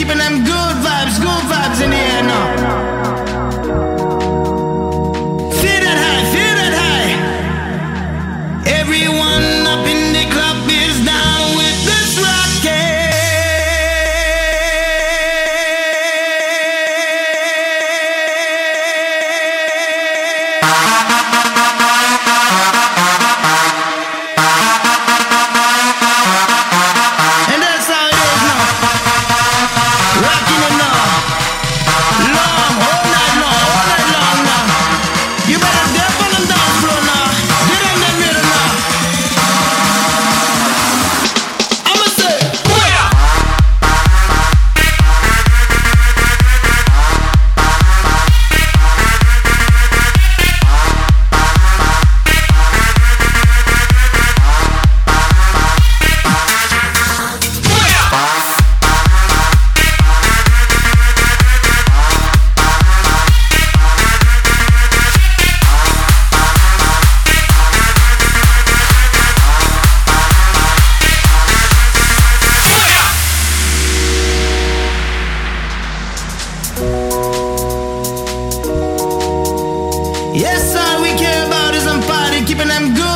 keeping them good vibes, good vibes in the air now. Feel that high, feel that high. Everyone up in the club is down with this And Yes, all we care about is some party, keeping them good